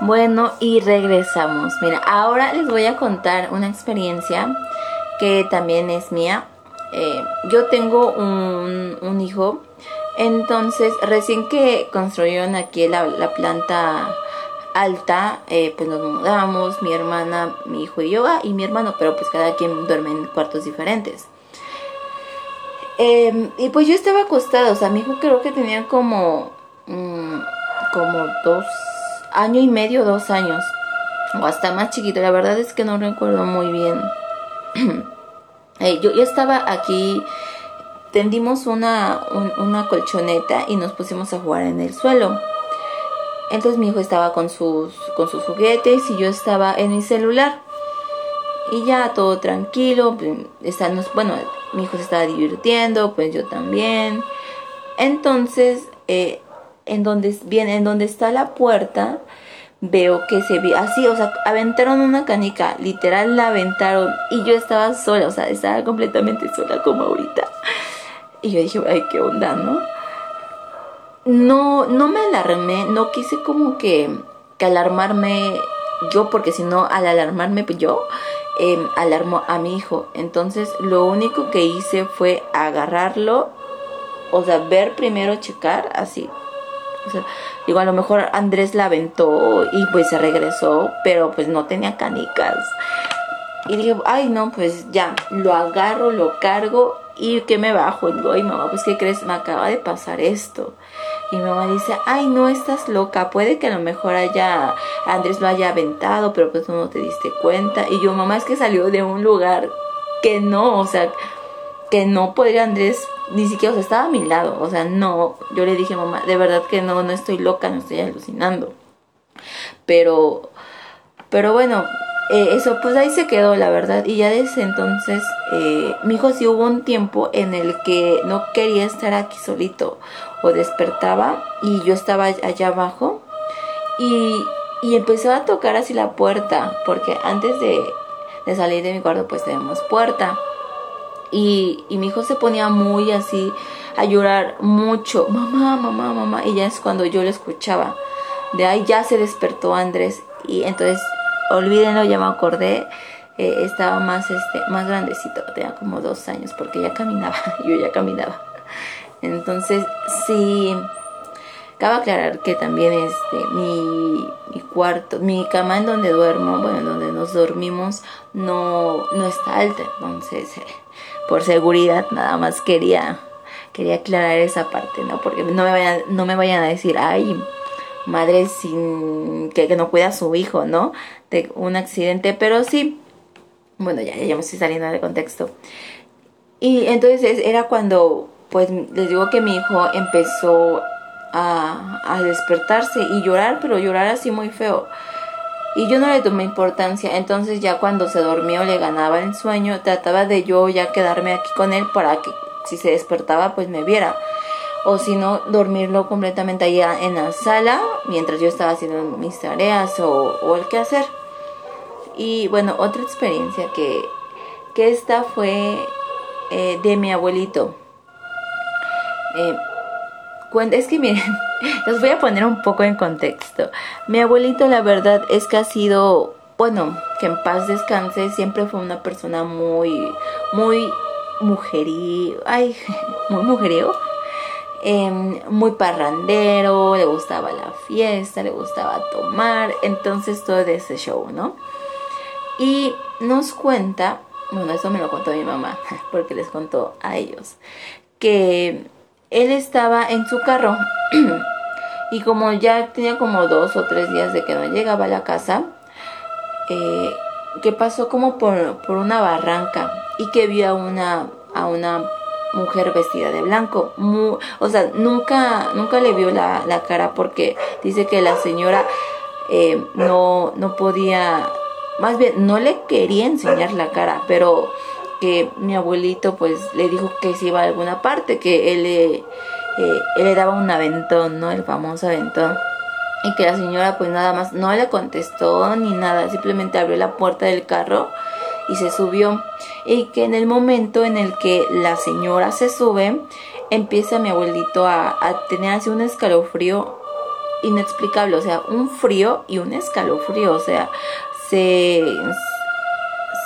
Bueno, y regresamos. Mira, ahora les voy a contar una experiencia que también es mía. Eh, yo tengo un, hijo, entonces recién que construyeron aquí la, planta alta, eh, pues nos mudamos, mi hermana, mi hijo y yo, ah, y mi hermano, pero pues cada quien duerme en cuartos diferentes. Em, y pues yo estaba acostada, o sea, mi hijo creo que tenía como, mm, como dos año y medio, dos años, o hasta más chiquito, la verdad es que no recuerdo muy bien. Yo, estaba aquí, tendimos una, una colchoneta y nos pusimos a jugar en el suelo. Entonces mi hijo estaba con sus, con sus juguetes y yo estaba en mi celular. Y ya todo tranquilo, pues, bueno, mi hijo se estaba divirtiendo, pues yo también. Entonces, eh, en donde, bien, en donde está la puerta, veo que se ve así, o sea, aventaron una canica, literal la aventaron y yo estaba sola, o sea, estaba completamente sola como ahorita. Y yo dije, ay, qué onda, ¿no? No, no me alarmé, no quise como que, que alarmarme yo, porque si no, al alarmarme yo, eh, alarmó a mi hijo. Entonces, lo único que hice fue agarrarlo, o sea, ver primero, checar, así, digo, a lo mejor Andrés la aventó y pues se regresó, pero pues no tenía canicas. Y dije, ay no, pues ya, lo agarro, lo cargo y que me bajo. Y digo, ay mamá, pues ¿qué crees? Me acaba de pasar esto. Y mamá dice, ay no, estás loca, puede que a lo mejor haya, Andrés lo haya aventado, pero pues tú no te diste cuenta. Y yo, mamá, es que salió de un lugar que no, o sea, que no podría Andrés ni siquiera, o sea, estaba a mi lado, o sea, no, yo le dije, mamá, de verdad que no, no estoy loca, no estoy alucinando. Pero, pero bueno, eh, eso pues ahí se quedó, la verdad, y ya desde entonces, eh, mi hijo sí hubo un tiempo en el que no quería estar aquí solito, o despertaba, y yo estaba allá abajo, y, y empezó a tocar así la puerta, porque antes de, de salir de mi cuarto pues tenemos puerta. Y, y mi hijo se ponía muy así a llorar mucho, mamá, mamá, mamá, y ya es cuando yo lo escuchaba. De ahí ya se despertó Andrés y entonces, olvídenlo, ya me acordé, eh, estaba más, este, más grandecito, tenía como dos años porque ya caminaba, yo ya caminaba. Entonces, sí, cabe aclarar que también este, mi, cuarto, mi cama en donde duermo, bueno, en donde nos dormimos, no, no está alta, entonces... Eh, por seguridad nada más quería quería aclarar esa parte, ¿no? Porque no me vayan, no me vayan a decir, ay, madre sin que, no cuida a su hijo, ¿no? De un accidente, pero sí, bueno, ya, ya me estoy saliendo del contexto. Y entonces era cuando, pues les digo que mi hijo empezó a, a despertarse y llorar, pero llorar así muy feo. Y yo no le tomé importancia, entonces ya cuando se dormió le ganaba el sueño, trataba de yo ya quedarme aquí con él para que si se despertaba pues me viera. O si no, dormirlo completamente allá en la sala mientras yo estaba haciendo mis tareas o, el que hacer. Y bueno, otra experiencia que, que esta fue eh, de mi abuelito. Eh, es que miren, les voy a poner un poco en contexto. Mi abuelito la verdad es que ha sido, bueno, que en paz descanse, siempre fue una persona muy, muy mujerío, ay, muy mujeriego. Em, muy parrandero, le gustaba la fiesta, le gustaba tomar, entonces todo de ese show, ¿no? Y nos cuenta, bueno, eso me lo contó mi mamá, porque les contó a ellos, que él estaba en su carro y como ya tenía como dos o tres días de que no llegaba a la casa, eh, que pasó como por, por, una barranca y que vio a una, a una mujer vestida de blanco. o sea, nunca, nunca le vio la, la cara porque dice que la señora eh, no, no podía, más bien no le quería enseñar la cara, pero que mi abuelito pues le dijo que se iba a alguna parte, que él le, eh, él le daba un aventón, ¿no? El famoso aventón. Y que la señora pues nada más no le contestó ni nada, simplemente abrió la puerta del carro y se subió. Y que en el momento en el que la señora se sube, empieza mi abuelito a, a tener así un escalofrío inexplicable, o sea, un frío y un escalofrío, o sea, se,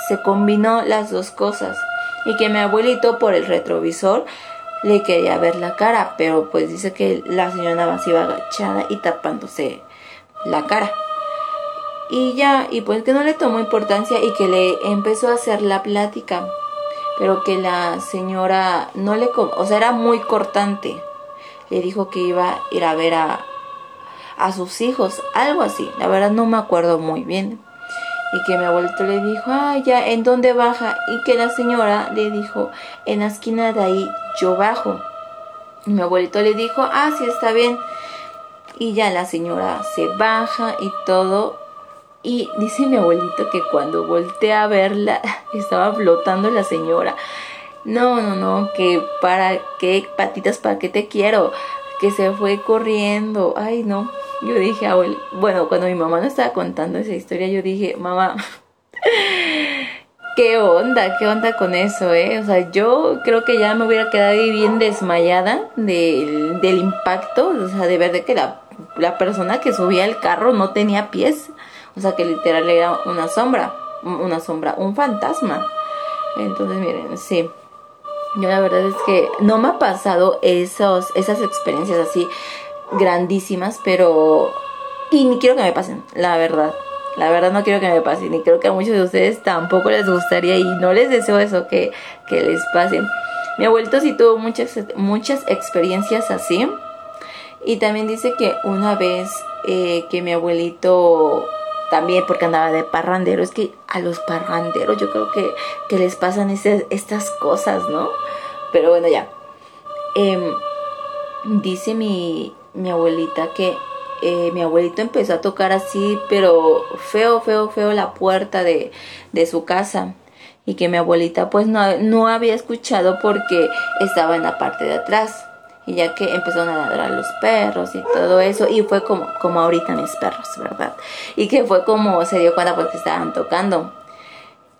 se combinó las dos cosas. Y que mi abuelito por el retrovisor le quería ver la cara, pero pues dice que la señora más iba agachada y tapándose la cara. Y ya, y pues que no le tomó importancia y que le empezó a hacer la plática, pero que la señora no le, o sea, era muy cortante. Le dijo que iba a ir a ver a, a sus hijos, algo así, la verdad no me acuerdo muy bien. Y que mi abuelito le dijo, ah, ya, ¿en dónde baja? Y que la señora le dijo, en la esquina de ahí yo bajo. Y mi abuelito le dijo, ah, sí, está bien. Y ya la señora se baja y todo. Y dice mi abuelito que cuando volteé a verla, estaba flotando la señora. No, no, no, que para qué patitas, para qué te quiero. Que se fue corriendo. Ay, no. Yo dije, abuel, bueno, cuando mi mamá nos estaba contando esa historia, yo dije, mamá, ¿Qué onda? ¿Qué onda con eso, eh? O sea, yo creo que ya me hubiera quedado ahí bien desmayada del, del impacto, o sea, de ver de que la, la persona que subía el carro no tenía pies, o sea, que literal era una sombra, una sombra, un fantasma. Entonces, miren, sí. Yo la verdad es que no me ha pasado esos, esas experiencias así grandísimas, pero... Y ni quiero que me pasen, la verdad. La verdad no quiero que me pase, ni creo que a muchos de ustedes tampoco les gustaría y no les deseo eso que, que les pase. Mi abuelito sí tuvo muchas, muchas experiencias así. Y también dice que una vez eh, que mi abuelito también porque andaba de parrandero, es que a los parranderos yo creo que, que les pasan estas cosas, ¿no? Pero bueno, ya. Em, dice mi, mi abuelita que eh, mi abuelito empezó a tocar así, pero feo, feo, feo la puerta de, de su casa. Y que mi abuelita pues no, no había escuchado porque estaba en la parte de atrás. Y ya que empezaron a ladrar los perros y todo eso. Y fue como, como ahorita mis perros, ¿verdad? Y que fue como se dio cuenta porque estaban tocando.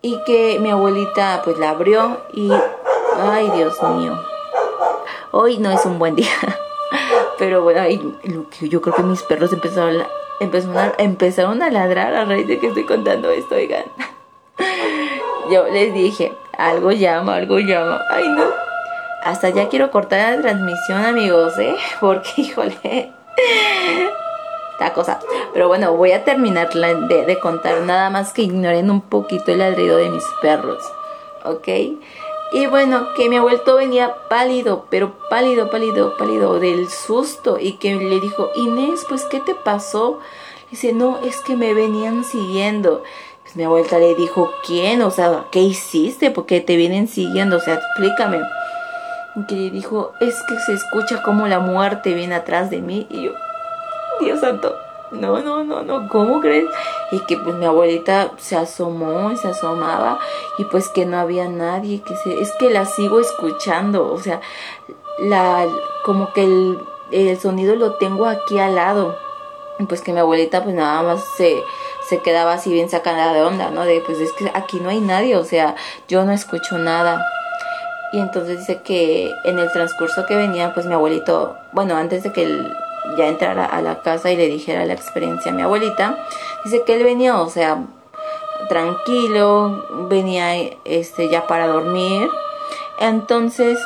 Y que mi abuelita pues la abrió y... Ay, Dios mío. Hoy no es un buen día. Pero bueno, que yo creo que mis perros empezaron a, empezaron, empezaron a ladrar a raíz de que estoy contando esto, oigan. Yo les dije, algo llama, algo llama. Ay, no. Hasta ya quiero cortar la transmisión, amigos, ¿eh? Porque, híjole. Esta cosa. Pero bueno, voy a terminar de, de contar. Nada más que ignoren un poquito el ladrido de mis perros. ¿Ok? Y bueno, que mi abuelito venía pálido, pero pálido, pálido, pálido del susto y que le dijo, Inés, pues ¿qué te pasó? Dice, no, es que me venían siguiendo. Pues mi abuelita le dijo, ¿quién? O sea, ¿qué hiciste? Porque te vienen siguiendo, o sea, explícame. Y que le dijo, es que se escucha como la muerte viene atrás de mí. Y yo, Dios santo, no, no, no, no, ¿cómo crees? Y que pues mi abuelita se asomó y se asomaba y pues que no había nadie, que se, es que la sigo escuchando, o sea, la, como que el, el sonido lo tengo aquí al lado. Pues que mi abuelita pues nada más se, se quedaba así bien sacada de onda, ¿no? De pues es que aquí no hay nadie, o sea, yo no escucho nada. Y entonces dice que en el transcurso que venía, pues mi abuelito, bueno, antes de que el, ya entrara a la casa y le dijera la experiencia a mi abuelita, dice que él venía, o sea, tranquilo, venía este ya para dormir. Entonces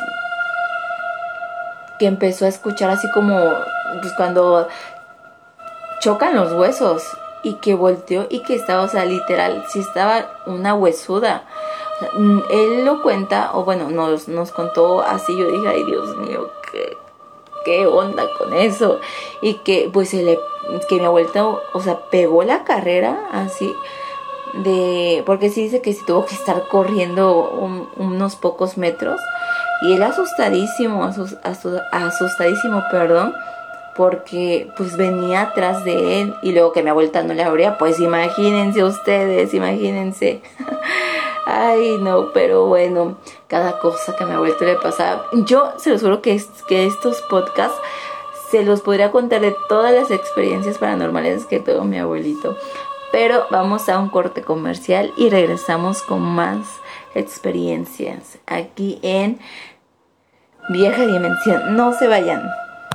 que empezó a escuchar así como pues cuando chocan los huesos y que volteó y que estaba, o sea, literal, si estaba una huesuda. él lo cuenta, o bueno, nos, nos contó así, yo dije, ay Dios mío, qué, onda con eso. Y que pues se le, que mi abuelita, o sea, pegó la carrera así de, porque sí dice que sí tuvo que estar corriendo unos pocos metros. Y él asustadísimo, asustadísimo, perdón, porque pues venía atrás de él y luego que mi abuelita no le abría, pues imagínense ustedes, imagínense. Ay, no, pero bueno, cada cosa que a mi abuelito le pasaba. Yo se los juro que, que estos podcasts se los podría contar de todas las experiencias paranormales que tuvo mi abuelito. Pero vamos a un corte comercial y regresamos con más experiencias aquí en Vieja Dimensión. No se vayan.